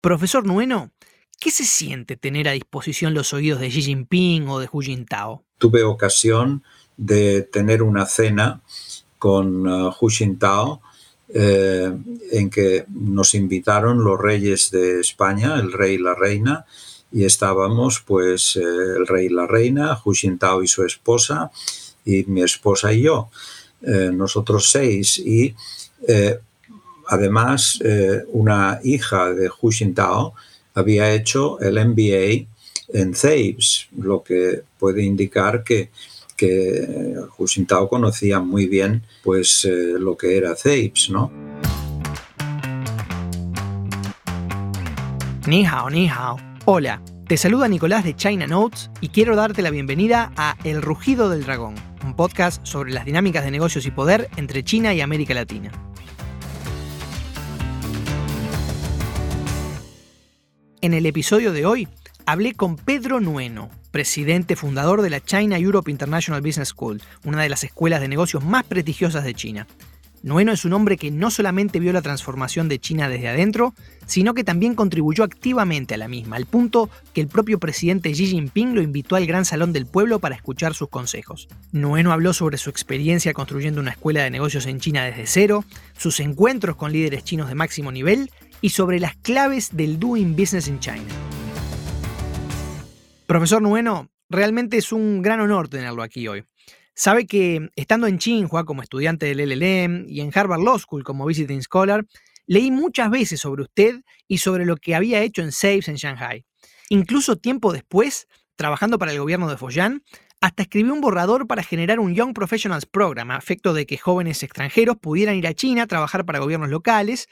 Profesor Nueno, ¿qué se siente tener a disposición los oídos de Xi Jinping o de Hu Jintao? Tuve ocasión de tener una cena con uh, Hu Jintao eh, en que nos invitaron los reyes de España, el rey y la reina, y estábamos pues eh, el rey y la reina, Hu Jintao y su esposa, y mi esposa y yo, nosotros seis, y además una hija de Hu Jintao había hecho el MBA en CEIBS, lo que puede indicar que que Hu Jintao conocía muy bien pues, eh, lo que era CEIPS, ¿no? Ni hao, ni hao. Hola, te saluda Nicolás de China Notes y quiero darte la bienvenida a El Rugido del Dragón, un podcast sobre las dinámicas de negocios y poder entre China y América Latina. En el episodio de hoy hablé con Pedro Nueno, presidente fundador de la China Europe International Business School, una de las escuelas de negocios más prestigiosas de China. Nueno es un hombre que no solamente vio la transformación de China desde adentro, sino que también contribuyó activamente a la misma, al punto que el propio presidente Xi Jinping lo invitó al Gran Salón del Pueblo para escuchar sus consejos. Nueno habló sobre su experiencia construyendo una escuela de negocios en China desde cero, sus encuentros con líderes chinos de máximo nivel y sobre las claves del Doing Business in China. Profesor Nueno, realmente es un gran honor tenerlo aquí hoy. Sabe que estando en Tsinghua como estudiante del LLM y en Harvard Law School como visiting scholar, leí muchas veces sobre usted y sobre lo que había hecho en SAFES en Shanghai. Incluso tiempo después, trabajando para el gobierno de Foyan, hasta escribió un borrador para generar un Young Professionals Program a efecto de que jóvenes extranjeros pudieran ir a China a trabajar para gobiernos locales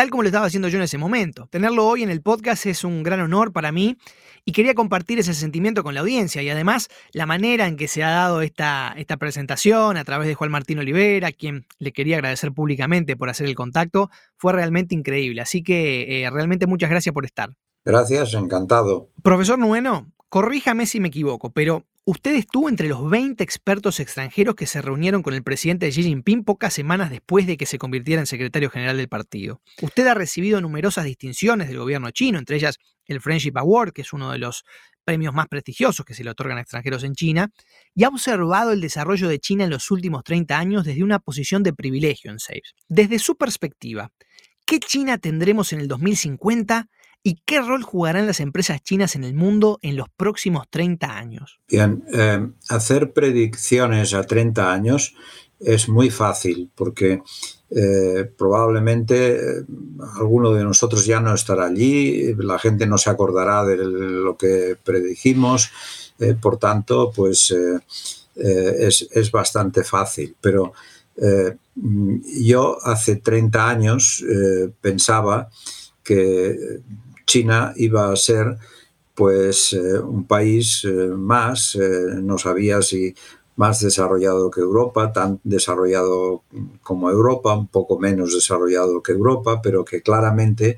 tal como lo estaba haciendo yo en ese momento. Tenerlo hoy en el podcast es un gran honor para mí y quería compartir ese sentimiento con la audiencia y además la manera en que se ha dado esta, esta presentación a través de Juan Martín Olivera, a quien le quería agradecer públicamente por hacer el contacto, fue realmente increíble. Así que eh, realmente muchas gracias por estar. Gracias, encantado. Profesor Nueno, corríjame si me equivoco, pero Usted estuvo entre los 20 expertos extranjeros que se reunieron con el presidente Xi Jinping pocas semanas después de que se convirtiera en secretario general del partido. Usted ha recibido numerosas distinciones del gobierno chino, entre ellas el Friendship Award, que es uno de los premios más prestigiosos que se le otorgan a extranjeros en China, y ha observado el desarrollo de China en los últimos 30 años desde una posición de privilegio en SAFE. Desde su perspectiva, ¿qué China tendremos en el 2050 ¿Y qué rol jugarán las empresas chinas en el mundo en los próximos 30 años? Bien, eh, hacer predicciones a 30 años es muy fácil porque eh, probablemente eh, alguno de nosotros ya no estará allí, la gente no se acordará de lo que predijimos, por tanto, pues es, bastante fácil. Pero yo hace 30 años pensaba que China iba a ser pues eh, un país eh, más, eh, no sabía si más desarrollado que Europa, tan desarrollado como Europa, un poco menos desarrollado que Europa, pero que claramente,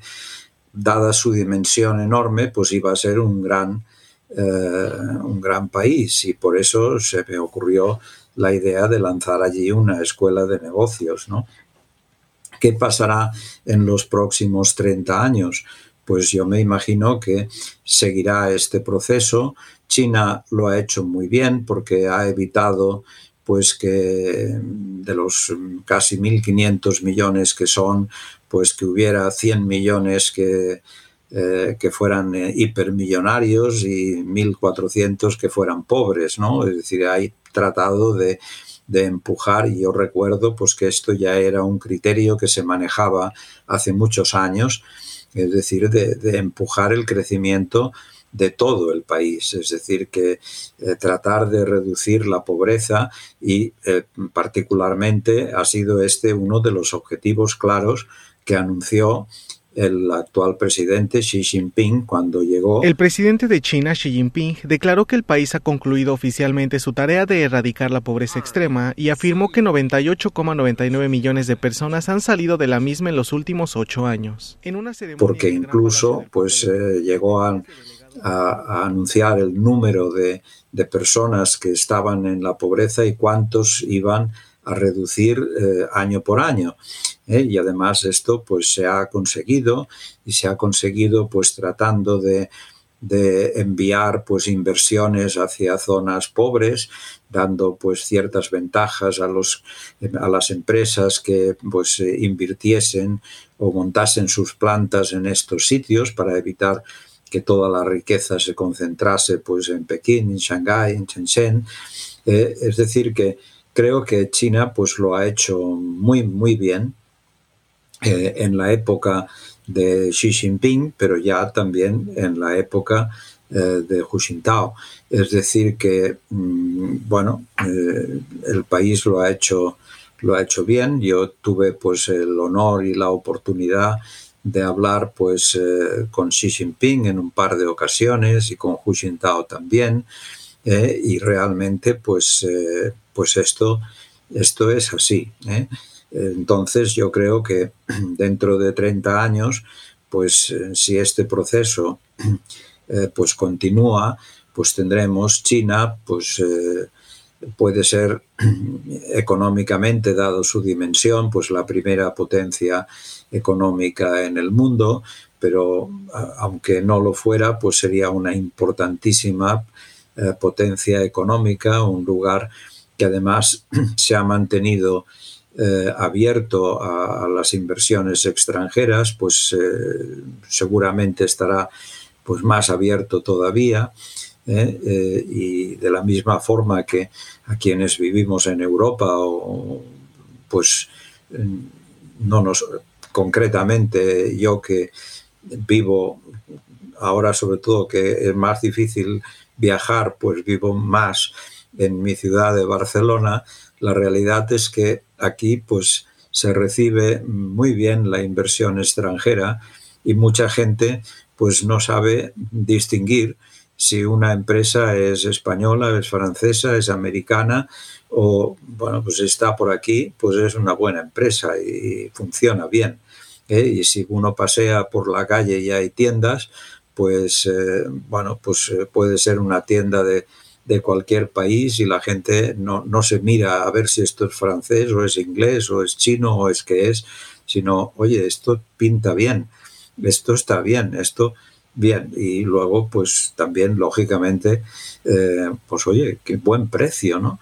dada su dimensión enorme, pues iba a ser un gran, un gran país. Y por eso se me ocurrió la idea de lanzar allí una escuela de negocios. ¿no? ¿Qué pasará en los próximos 30 años? Pues yo me imagino que seguirá este proceso. China lo ha hecho muy bien porque ha evitado pues que de los casi 1.500 millones que son, pues que hubiera 100 millones que, eh, que fueran eh, hipermillonarios y 1.400 que fueran pobres, ¿no? Es decir, hay tratado de, de empujar y yo recuerdo pues que esto ya era un criterio que se manejaba hace muchos años es decir, de, empujar el crecimiento de todo el país, es decir, que eh, tratar de reducir la pobreza y eh, particularmente ha sido este uno de los objetivos claros que anunció el actual presidente Xi Jinping cuando llegó. El presidente de China, Xi Jinping, declaró que el país ha concluido oficialmente su tarea de erradicar la pobreza extrema y afirmó que 98,99 millones de personas han salido de la misma en los últimos ocho años. Porque incluso pues eh, llegó a, anunciar el número de, de, personas que estaban en la pobreza y cuántos iban a reducir eh, año por año. Y además esto pues se ha conseguido y se ha conseguido pues tratando de de enviar pues inversiones hacia zonas pobres dando pues ciertas ventajas a los a las empresas que pues eh, invirtiesen o montasen sus plantas en estos sitios para evitar que toda la riqueza se concentrase pues en Pekín, en Shanghái, en Shenzhen. Eh, es decir que creo que China pues lo ha hecho muy muy bien eh, en la época de Xi Jinping, pero ya también en la época eh, de Hu Jintao. Es decir, que, mm, bueno, eh, el país lo ha hecho lo ha hecho bien. Yo tuve pues el honor y la oportunidad de hablar pues con Xi Jinping en un par de ocasiones y con Hu Jintao también y realmente pues pues esto esto es así entonces yo creo que dentro de 30 años, pues eh, si este proceso eh, pues continúa, pues tendremos China, pues eh, puede ser económicamente, dado su dimensión, pues la primera potencia económica en el mundo, pero aunque no lo fuera, pues sería una importantísima potencia económica, un lugar que además se ha mantenido eh, abierto a, las inversiones extranjeras, pues eh, seguramente estará pues más abierto todavía. ¿eh? y de la misma forma que a quienes vivimos en Europa o pues no nos concretamente yo que vivo ahora sobre todo que es más difícil viajar pues vivo más en mi ciudad de Barcelona la realidad es que aquí pues se recibe muy bien la inversión extranjera y mucha gente pues no sabe distinguir si una empresa es española, es francesa, es americana o bueno, pues está por aquí, pues es una buena empresa y funciona bien. ¿eh? Y si uno pasea por la calle y hay tiendas, pues eh, bueno, pues eh, puede ser una tienda de, de cualquier país y la gente no, no, se mira a ver si esto es francés o es inglés o es chino o es que es, sino, oye, esto pinta bien, esto está bien, esto bien. Y luego, pues también, lógicamente, eh, pues oye, qué buen precio, ¿no?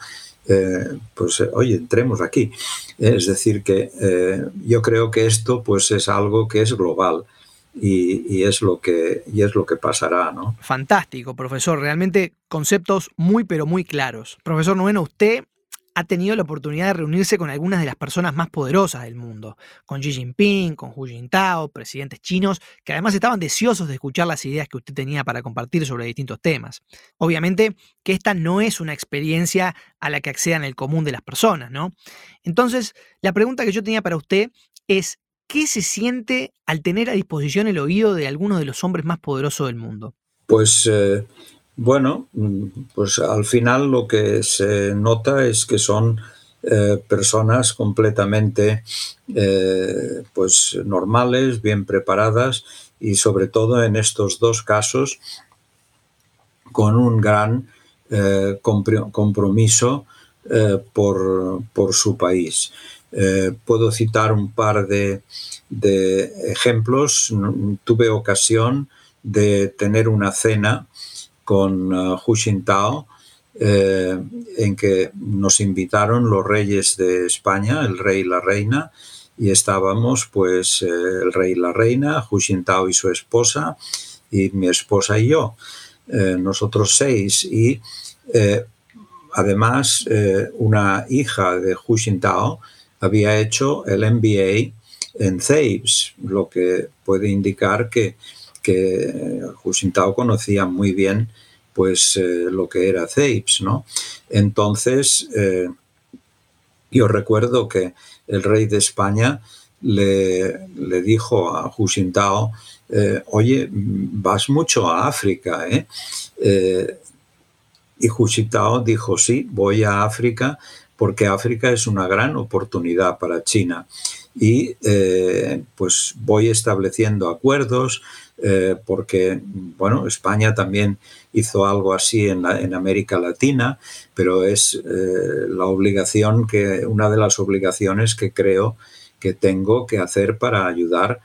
Eh, pues oye, entremos aquí. Es decir, que eh, yo creo que esto pues es algo que es global y, es lo que, y es lo que pasará. ¿no? Fantástico, profesor. Realmente conceptos muy, pero muy claros. Profesor Nueno, usted ha tenido la oportunidad de reunirse con algunas de las personas más poderosas del mundo, con Xi Jinping, con Hu Jintao, presidentes chinos, que además estaban deseosos de escuchar las ideas que usted tenía para compartir sobre distintos temas. Obviamente que esta no es una experiencia a la que accedan el común de las personas, ¿no? Entonces, la pregunta que yo tenía para usted es, ¿Qué se siente al tener a disposición el oído de algunos de los hombres más poderosos del mundo? Pues eh, bueno, mm, pues al final lo que se nota es que son eh, personas completamente eh, pues normales, bien preparadas y sobre todo en estos dos casos con un gran compromiso por, por, su país. Eh, puedo citar un par de, ejemplos. Tuve ocasión de tener una cena con uh, Hu Jintao eh, en que nos invitaron los reyes de España, el rey y la reina, y estábamos pues el rey y la reina, Hu Jintao y su esposa, y mi esposa y yo, nosotros seis, y además una hija de Hu Jintao, había hecho el MBA en Thebes, lo que puede indicar que, que Hu conocía muy bien pues eh, lo que era Thebes, ¿no? Entonces, eh, yo recuerdo que el rey de España le, le dijo a Hu eh, oye, vas mucho a África, ¿eh? y Hu dijo, sí, voy a África porque África es una gran oportunidad para China. Y eh, pues voy estableciendo acuerdos eh, porque, bueno, España también hizo algo así en, América Latina, pero es eh, la obligación que, una de las obligaciones que creo que tengo que hacer para ayudar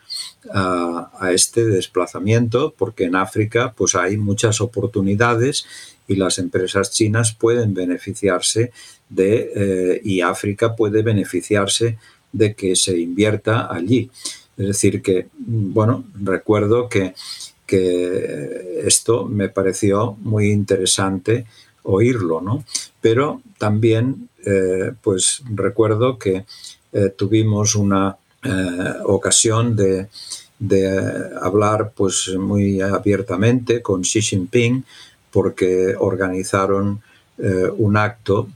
a, este desplazamiento, porque en África pues hay muchas oportunidades y las empresas chinas pueden beneficiarse de, eh, y África puede beneficiarse de que se invierta allí. Es decir, que, bueno, recuerdo que, que esto me pareció muy interesante oírlo, ¿no? Pero también, eh, pues recuerdo que eh, tuvimos una eh, ocasión de, hablar pues muy abiertamente con Xi Jinping porque organizaron un acto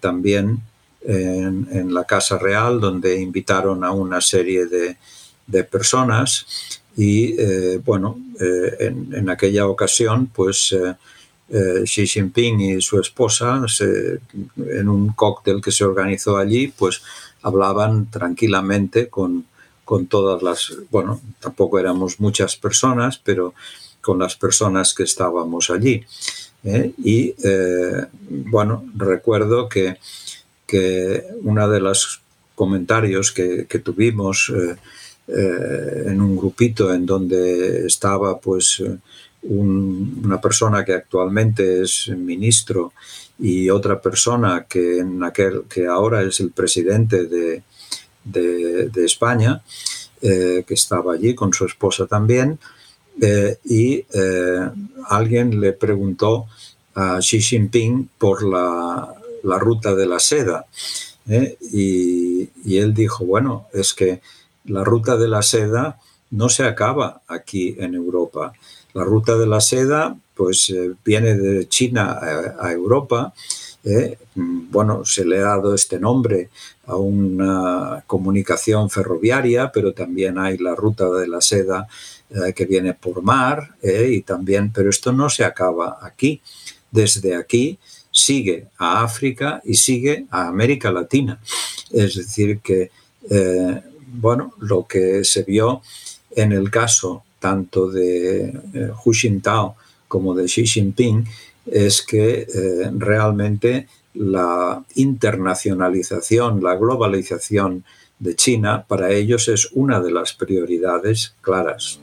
también en, la Casa Real donde invitaron a una serie de, personas y bueno, en, en, aquella ocasión pues eh, Xi Jinping y su esposa, en un cóctel que se organizó allí, pues hablaban tranquilamente con, con todas las, bueno, tampoco éramos muchas personas, pero con las personas que estábamos allí. ¿Eh? Y eh, bueno, recuerdo que, que uno de los comentarios que, tuvimos en un grupito en donde estaba pues una persona que actualmente es ministro y otra persona que, en aquel, que ahora es el presidente de, de, España, eh, que estaba allí con su esposa también, eh, y eh, alguien le preguntó a Xi Jinping por la, la ruta de la seda. Y, y él dijo, bueno, es que la ruta de la seda no se acaba aquí en Europa. La ruta de la seda pues eh, viene de China a, Europa. Eh, bueno, se le ha dado este nombre a una comunicación ferroviaria, pero también hay la ruta de la seda eh, que viene por mar y también, pero esto no se acaba aquí. Desde aquí sigue a África y sigue a América Latina. Es decir, que, bueno, lo que se vio en el caso tanto de eh, Hu Jintao como de Xi Jinping es que eh, realmente la internacionalización, la globalización de China para ellos es una de las prioridades claras.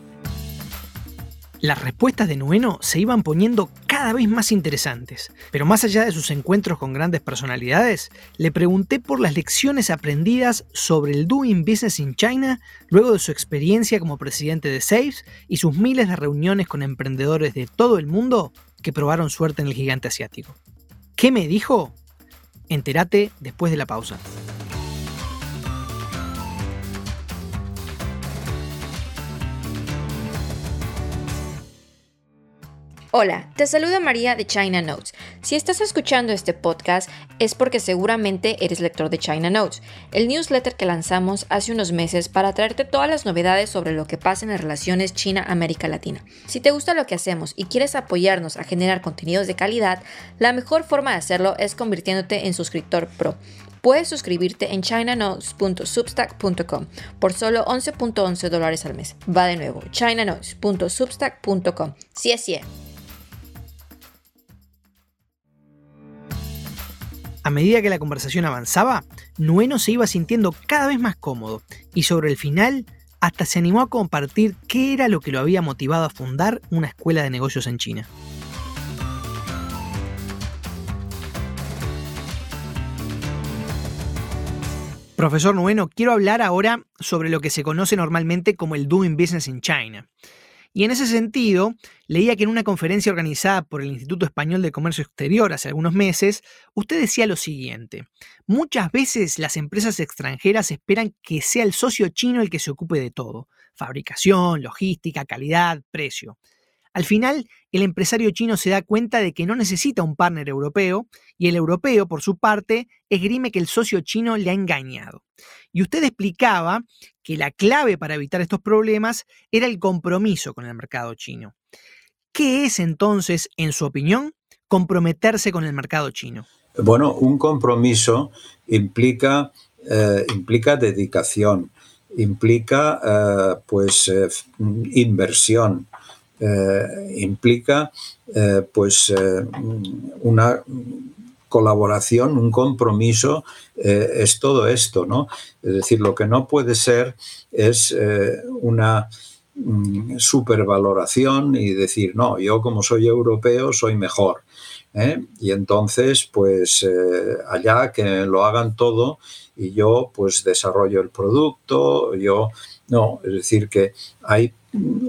Las respuestas de Nueno se iban poniendo cada vez más interesantes, pero más allá de sus encuentros con grandes personalidades, le pregunté por las lecciones aprendidas sobre el Doing Business in China luego de su experiencia como presidente de SAFES y sus miles de reuniones con emprendedores de todo el mundo que probaron suerte en el gigante asiático. ¿Qué me dijo? Entérate después de la pausa. Hola, te saluda María de China Notes. Si estás escuchando este podcast es porque seguramente eres lector de China Notes, el newsletter que lanzamos hace unos meses para traerte todas las novedades sobre lo que pasa en las relaciones China-América Latina. Si te gusta lo que hacemos y quieres apoyarnos a generar contenidos de calidad, la mejor forma de hacerlo es convirtiéndote en suscriptor pro. Puedes suscribirte en chinanotes.substack.com por solo 11.11 dólares al mes. Va de nuevo, chinanotes.substack.com. Sí sí. A medida que la conversación avanzaba, Nueno se iba sintiendo cada vez más cómodo y sobre el final hasta se animó a compartir qué era lo que lo había motivado a fundar una escuela de negocios en China. Profesor Nueno, quiero hablar ahora sobre lo que se conoce normalmente como el Doing Business in China. Y en ese sentido, leía que en una conferencia organizada por el Instituto Español de Comercio Exterior hace algunos meses, usted decía lo siguiente, muchas veces las empresas extranjeras esperan que sea el socio chino el que se ocupe de todo, fabricación, logística, calidad, precio. Al final, el empresario chino se da cuenta de que no necesita un partner europeo y el europeo, por su parte, esgrime que el socio chino le ha engañado. Y usted explicaba que la clave para evitar estos problemas era el compromiso con el mercado chino. ¿Qué es entonces, en su opinión, comprometerse con el mercado chino? Bueno, un compromiso implica, eh, implica dedicación, implica eh, pues eh, inversión, implica pues una colaboración, un compromiso, eh, es todo esto, ¿no? Es decir, lo que no puede ser es eh, una mm, supervaloración y decir, no, yo como soy europeo soy mejor. ¿eh? Y entonces, pues allá que lo hagan todo y yo pues desarrollo el producto, yo no, es decir, que hay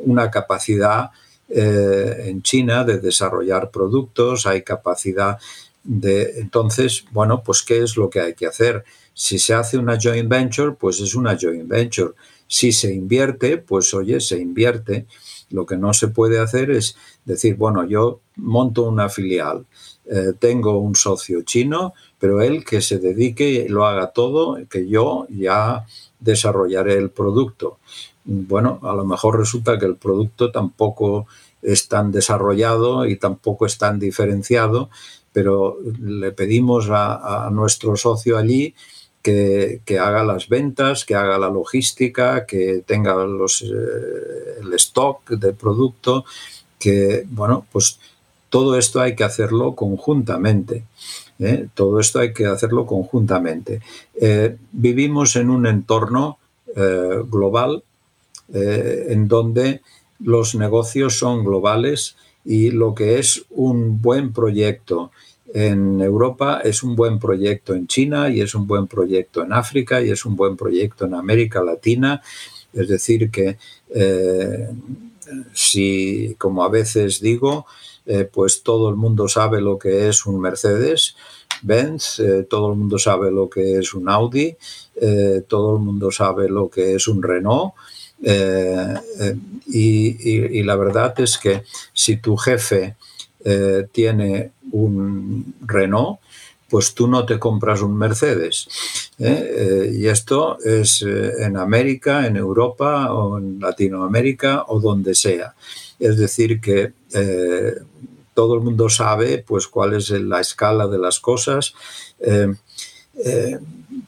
una capacidad en China de desarrollar productos, hay capacidad de, entonces, bueno, pues ¿qué es lo que hay que hacer? Si se hace una joint venture, pues es una joint venture. Si se invierte, pues oye, se invierte. Lo que no se puede hacer es decir, bueno, yo monto una filial, eh, tengo un socio chino, pero él que se dedique y lo haga todo, que yo ya desarrollaré el producto. Bueno, a lo mejor resulta que el producto tampoco es tan desarrollado y tampoco es tan diferenciado pero le pedimos a, nuestro socio allí que, haga las ventas, que haga la logística, que tenga los, eh, el stock de producto, que, bueno, pues todo esto hay que hacerlo conjuntamente. ¿eh? Todo esto hay que hacerlo conjuntamente. Eh, vivimos en un entorno global en donde los negocios son globales y lo que es un buen proyecto en Europa es un buen proyecto en China y es un buen proyecto en África y es un buen proyecto en América Latina. Es decir, que eh, si, como a veces digo, eh, pues todo el mundo sabe lo que es un Mercedes, Benz, eh, todo el mundo sabe lo que es un Audi, todo el mundo sabe lo que es un Renault. y, la verdad es que si tu jefe eh, tiene un Renault, pues tú no te compras un Mercedes. ¿eh? Eh, y esto es en América, en Europa o en Latinoamérica o donde sea. Es decir, que todo el mundo sabe pues, cuál es la escala de las cosas.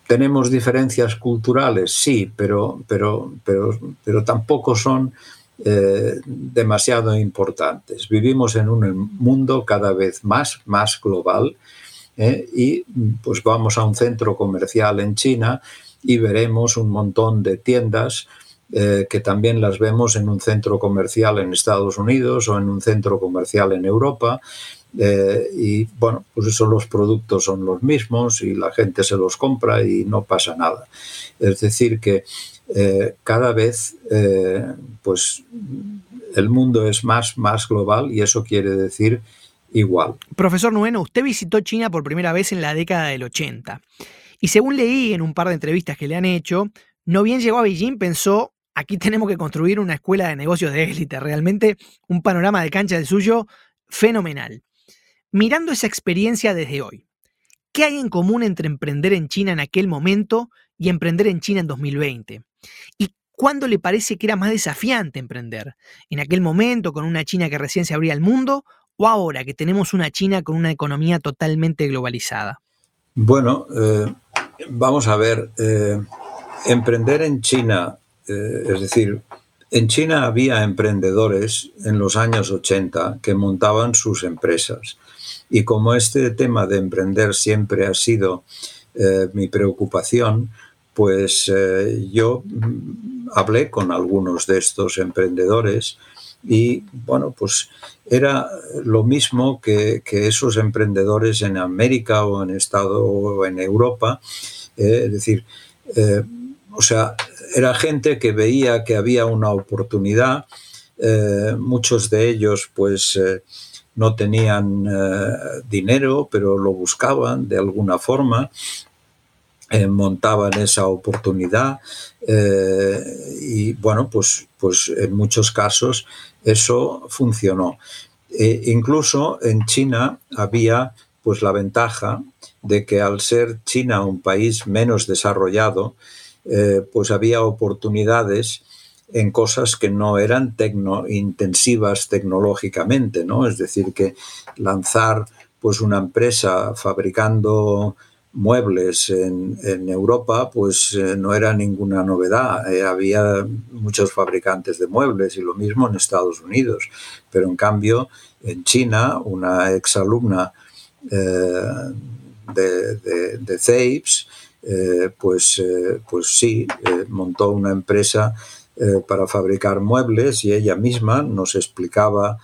¿Tenemos diferencias culturales? Sí, pero, pero, pero, pero tampoco son eh, demasiado importantes. Vivimos en un mundo cada vez más, más global eh, y pues vamos a un centro comercial en China y veremos un montón de tiendas eh, que también las vemos en un centro comercial en Estados Unidos o en un centro comercial en Europa. y bueno, pues eso los productos son los mismos y la gente se los compra y no pasa nada. Es decir, que eh, cada vez eh, pues el mundo es más, más global y eso quiere decir igual. Profesor Nueno, usted visitó China por primera vez en la década del 80 y según leí en un par de entrevistas que le han hecho, no bien llegó a Beijing pensó, aquí tenemos que construir una escuela de negocios de élite, realmente un panorama de cancha del suyo fenomenal. Mirando esa experiencia desde hoy, ¿qué hay en común entre emprender en China en aquel momento y emprender en China en 2020? ¿Y cuándo le parece que era más desafiante emprender? ¿En aquel momento con una China que recién se abría al mundo o ahora que tenemos una China con una economía totalmente globalizada? Bueno, eh, vamos a ver, eh, emprender en China, eh, es decir, en China había emprendedores en los años 80 que montaban sus empresas. Y como este tema de emprender siempre ha sido mi preocupación, pues eh, yo mm, hablé con algunos de estos emprendedores y bueno, pues era lo mismo que, esos emprendedores en América o en Estado o en Europa, eh, es decir, eh, o sea, era gente que veía que había una oportunidad, muchos de ellos pues no tenían dinero, pero lo buscaban de alguna forma eh, montaban esa oportunidad eh, y bueno, pues, pues en muchos casos eso funcionó. E incluso en China había pues la ventaja de que al ser China un país menos desarrollado, eh, pues había oportunidades en cosas que no eran intensivas tecnológicamente, ¿no? Es decir, que lanzar pues una empresa fabricando muebles en, Europa, pues eh, no era ninguna novedad. Eh, había muchos fabricantes de muebles y lo mismo en Estados Unidos. Pero en cambio, en China, una exalumna eh, de, de, pues, pues sí, montó una empresa para fabricar muebles y ella misma nos explicaba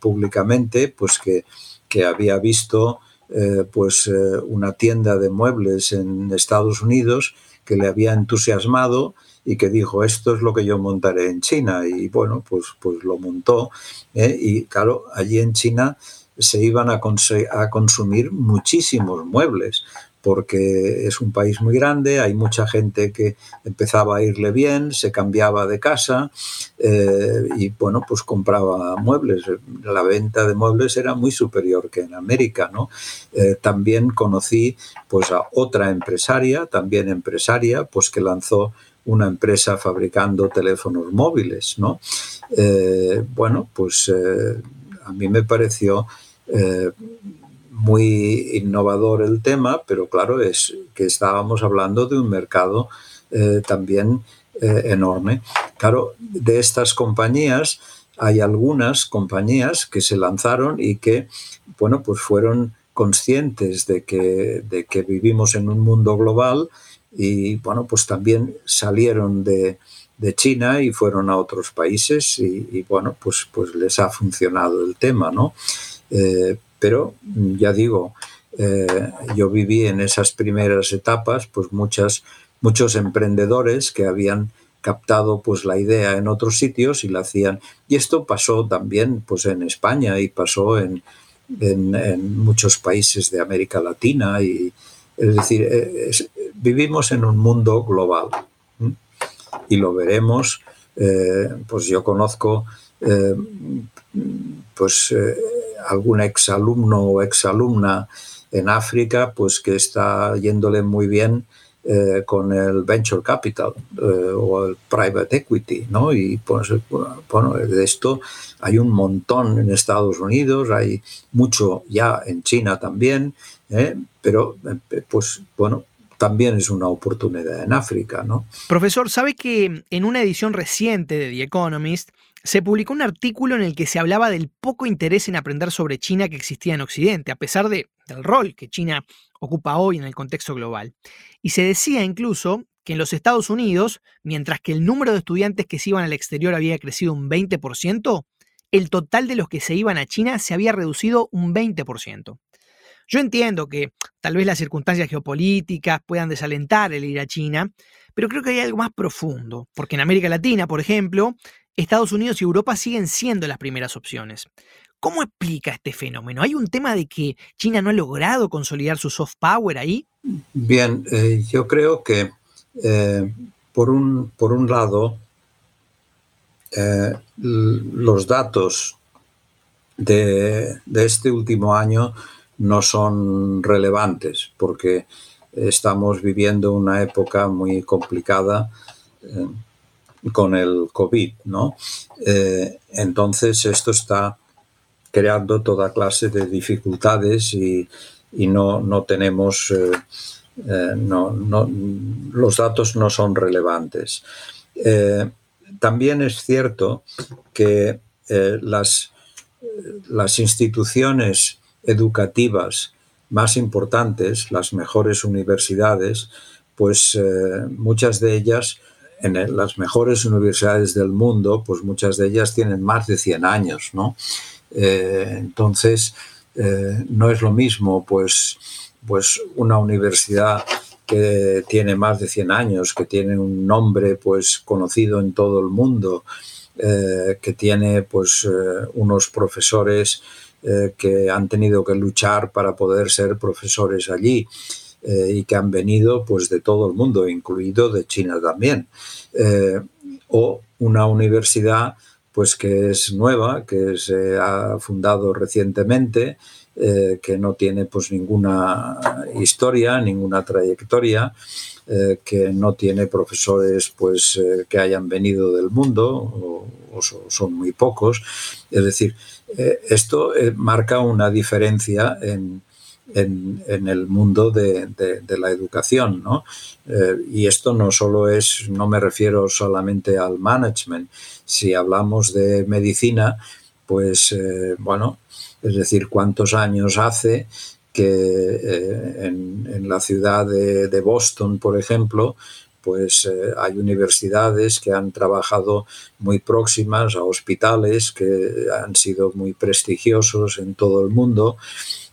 públicamente pues que, que había visto pues una tienda de muebles en Estados Unidos que le había entusiasmado y que dijo, esto es lo que yo montaré en China. Y bueno, pues, pues lo montó. ¿eh? Y claro, allí en China se iban a, a consumir muchísimos muebles porque es un país muy grande, hay mucha gente que empezaba a irle bien, se cambiaba de casa eh, y bueno, pues compraba muebles. La venta de muebles era muy superior que en América, ¿no? Eh, también conocí pues a otra empresaria, también empresaria, pues que lanzó una empresa fabricando teléfonos móviles, ¿no? Eh, bueno, pues a mí me pareció muy innovador el tema, pero claro, es que estábamos hablando de un mercado también enorme. Claro, de estas compañías hay algunas compañías que se lanzaron y que, bueno, pues fueron conscientes de que, de que vivimos en un mundo global y bueno, pues también salieron de, China y fueron a otros países y, bueno, pues, pues les ha funcionado el tema, ¿no? Eh, pero ya digo, eh, yo viví en esas primeras etapas, pues muchas, muchos emprendedores que habían captado pues la idea en otros sitios y la hacían. Y esto pasó también pues en España y pasó en, en muchos países de América Latina y, es decir, eh, vivimos en un mundo global y lo veremos. Eh, pues yo conozco pues algún exalumno o exalumna en África pues que está yéndole muy bien con el venture capital o el private equity, ¿no? Y pues, bueno, de esto hay un montón en Estados Unidos, hay mucho ya en China también, ¿eh? pero eh, pues bueno, también es una oportunidad en África, ¿no? Profesor, ¿sabe que en una edición reciente de The Economist se publicó un artículo en el que se hablaba del poco interés en aprender sobre China que existía en Occidente, a pesar de, del rol que China ocupa hoy en el contexto global? Y se decía incluso que en los Estados Unidos, mientras que el número de estudiantes que se iban al exterior había crecido un 20%, el total de los que se iban a China se había reducido un 20%. Yo entiendo que tal vez las circunstancias geopolíticas puedan desalentar el ir a China, pero creo que hay algo más profundo, porque en América Latina, por ejemplo, Estados Unidos y Europa siguen siendo las primeras opciones. ¿Cómo explica este fenómeno? ¿Hay un tema de que China no ha logrado consolidar su soft power ahí? Bien, eh, yo creo que eh, por, un, por un lado, eh, los datos de, de, este último año no son relevantes porque estamos viviendo una época muy complicada eh, con el COVID, ¿no? Eh, entonces esto está creando toda clase de dificultades y, no, tenemos, eh, no, los datos no son relevantes. también es cierto que las, las instituciones educativas más importantes, las mejores universidades, pues eh, muchas de ellas, en las mejores universidades del mundo, pues muchas de ellas tienen más de 100 años, ¿no? Eh, entonces, eh, no es lo mismo, pues, pues una universidad que tiene más de 100 años, que tiene un nombre pues conocido en todo el mundo, que tiene pues unos profesores eh, que han tenido que luchar para poder ser profesores allí eh, y que han venido pues de todo el mundo, incluido de China también. Eh, o una universidad pues que es nueva, que se ha fundado recientemente, que no tiene pues ninguna historia, ninguna trayectoria, que no tiene profesores pues que hayan venido del mundo o, son muy pocos. Es decir, eh, esto eh, marca una diferencia en, el mundo de, la educación, ¿no? Eh, y esto no solo es, no me refiero solamente al management. Si hablamos de medicina, pues bueno, es decir, cuántos años hace que en, la ciudad de, Boston, por ejemplo, pues hay universidades que han trabajado muy próximas a hospitales que han sido muy prestigiosos en todo el mundo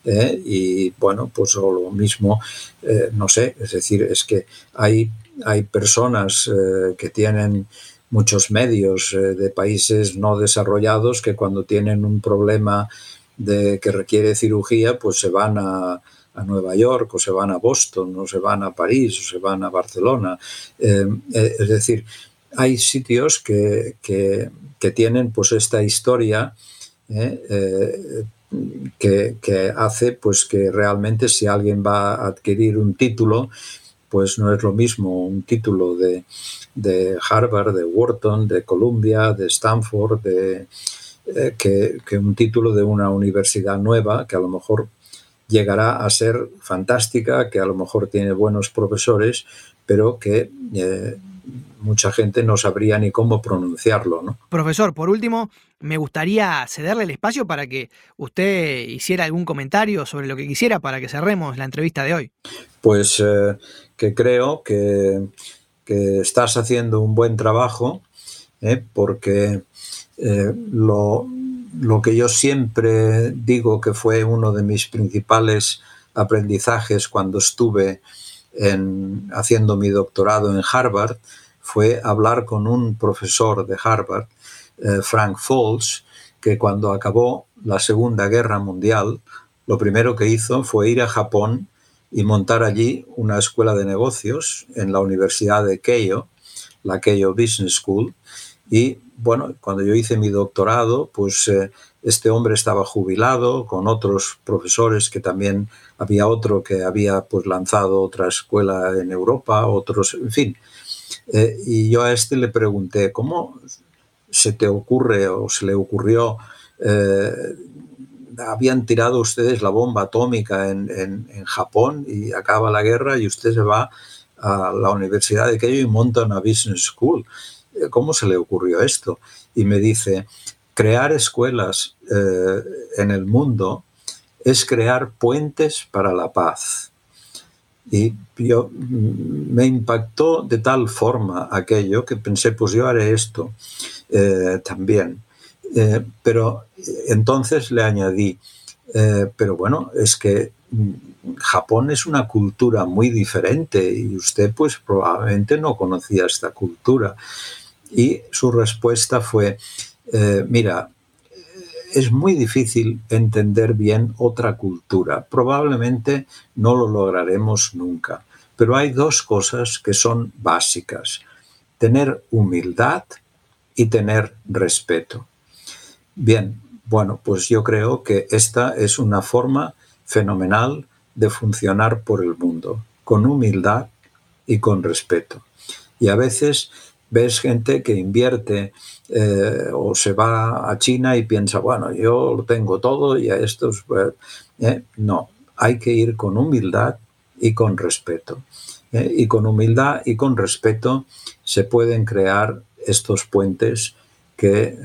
¿eh? y bueno, pues lo mismo, eh, no sé, es decir, es que hay, hay personas eh, que tienen muchos medios de países no desarrollados que cuando tienen un problema de que requiere cirugía, pues se van a, a Nueva York o se van a Boston o se van a París o se van a Barcelona. es decir, hay sitios que, que, que, tienen pues esta historia que, hace pues que realmente si alguien va a adquirir un título, pues no es lo mismo un título de, Harvard, de Wharton, de Columbia, de Stanford, de, eh, que, un título de una universidad nueva que a lo mejor llegará a ser fantástica, que a lo mejor tiene buenos profesores, pero que eh, mucha gente no sabría ni cómo pronunciarlo. ¿no? Profesor, por último, me gustaría cederle el espacio para que usted hiciera algún comentario sobre lo que quisiera para que cerremos la entrevista de hoy. Pues eh, que creo que, estás haciendo un buen trabajo ¿eh? porque eh, lo, lo que yo siempre digo que fue uno de mis principales aprendizajes cuando estuve en, haciendo mi doctorado en Harvard fue hablar con un profesor de Harvard, eh, Frank Falls, que cuando acabó la Segunda Guerra Mundial, lo primero que hizo fue ir a Japón y montar allí una escuela de negocios en la Universidad de Keio, la Keio Business School. Y bueno, cuando yo hice mi doctorado, pues eh, este hombre estaba jubilado con otros profesores que también había otro que había pues lanzado otra escuela en Europa, otros, en fin, eh, y yo a este le pregunté, ¿cómo se te ocurre o se le ocurrió, eh, habían tirado ustedes la bomba atómica en, Japón y acaba la guerra y usted se va a la Universidad de Keio y monta una Business School? Eh, ¿Cómo se le ocurrió esto? Y me dice, crear escuelas en el mundo es crear puentes para la paz. Y yo, mm, me impactó de tal forma aquello que pensé, pues yo haré esto eh, también. Eh, pero entonces le añadí, eh, pero bueno, es que mm, Japón es una cultura muy diferente y usted pues probablemente no conocía esta cultura. Y su respuesta fue, mira, es muy difícil entender bien otra cultura. Probablemente no lo lograremos nunca. Pero hay dos cosas que son básicas. Tener humildad y tener respeto. Bien, bueno, pues yo creo que esta es una forma fenomenal de funcionar por el mundo, con humildad y con respeto. Y a veces ves gente que invierte eh, o se va a China y piensa, bueno, yo lo tengo todo y a estos... Eh, no, hay que ir con humildad y con respeto. Eh, y con humildad y con respeto se pueden crear estos puentes que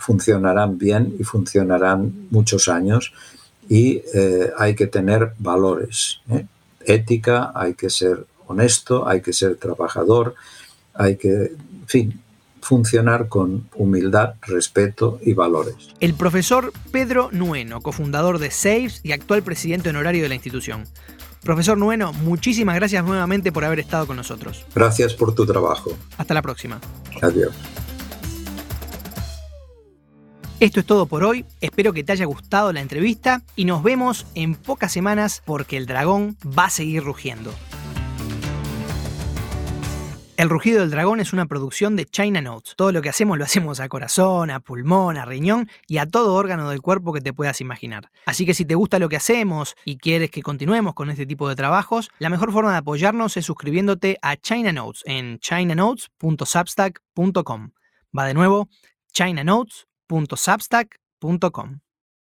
funcionarán bien y funcionarán muchos años y hay que tener valores, ética, hay que ser honesto, hay que ser trabajador, hay que, en fin, funcionar con humildad, respeto y valores. El profesor Pedro Nueno, cofundador de SAFES y actual presidente honorario de la institución. Profesor Nueno, muchísimas gracias nuevamente por haber estado con nosotros. Gracias por tu trabajo. Hasta la próxima. Adiós. Esto es todo por hoy, espero que te haya gustado la entrevista y nos vemos en pocas semanas porque el dragón va a seguir rugiendo. El rugido del dragón es una producción de China Notes. Todo lo que hacemos lo hacemos a corazón, a pulmón, a riñón y a todo órgano del cuerpo que te puedas imaginar. Así que si te gusta lo que hacemos y quieres que continuemos con este tipo de trabajos, la mejor forma de apoyarnos es suscribiéndote a China Notes en chinanotes.substack.com. Va de nuevo, chinanotes.substack.com.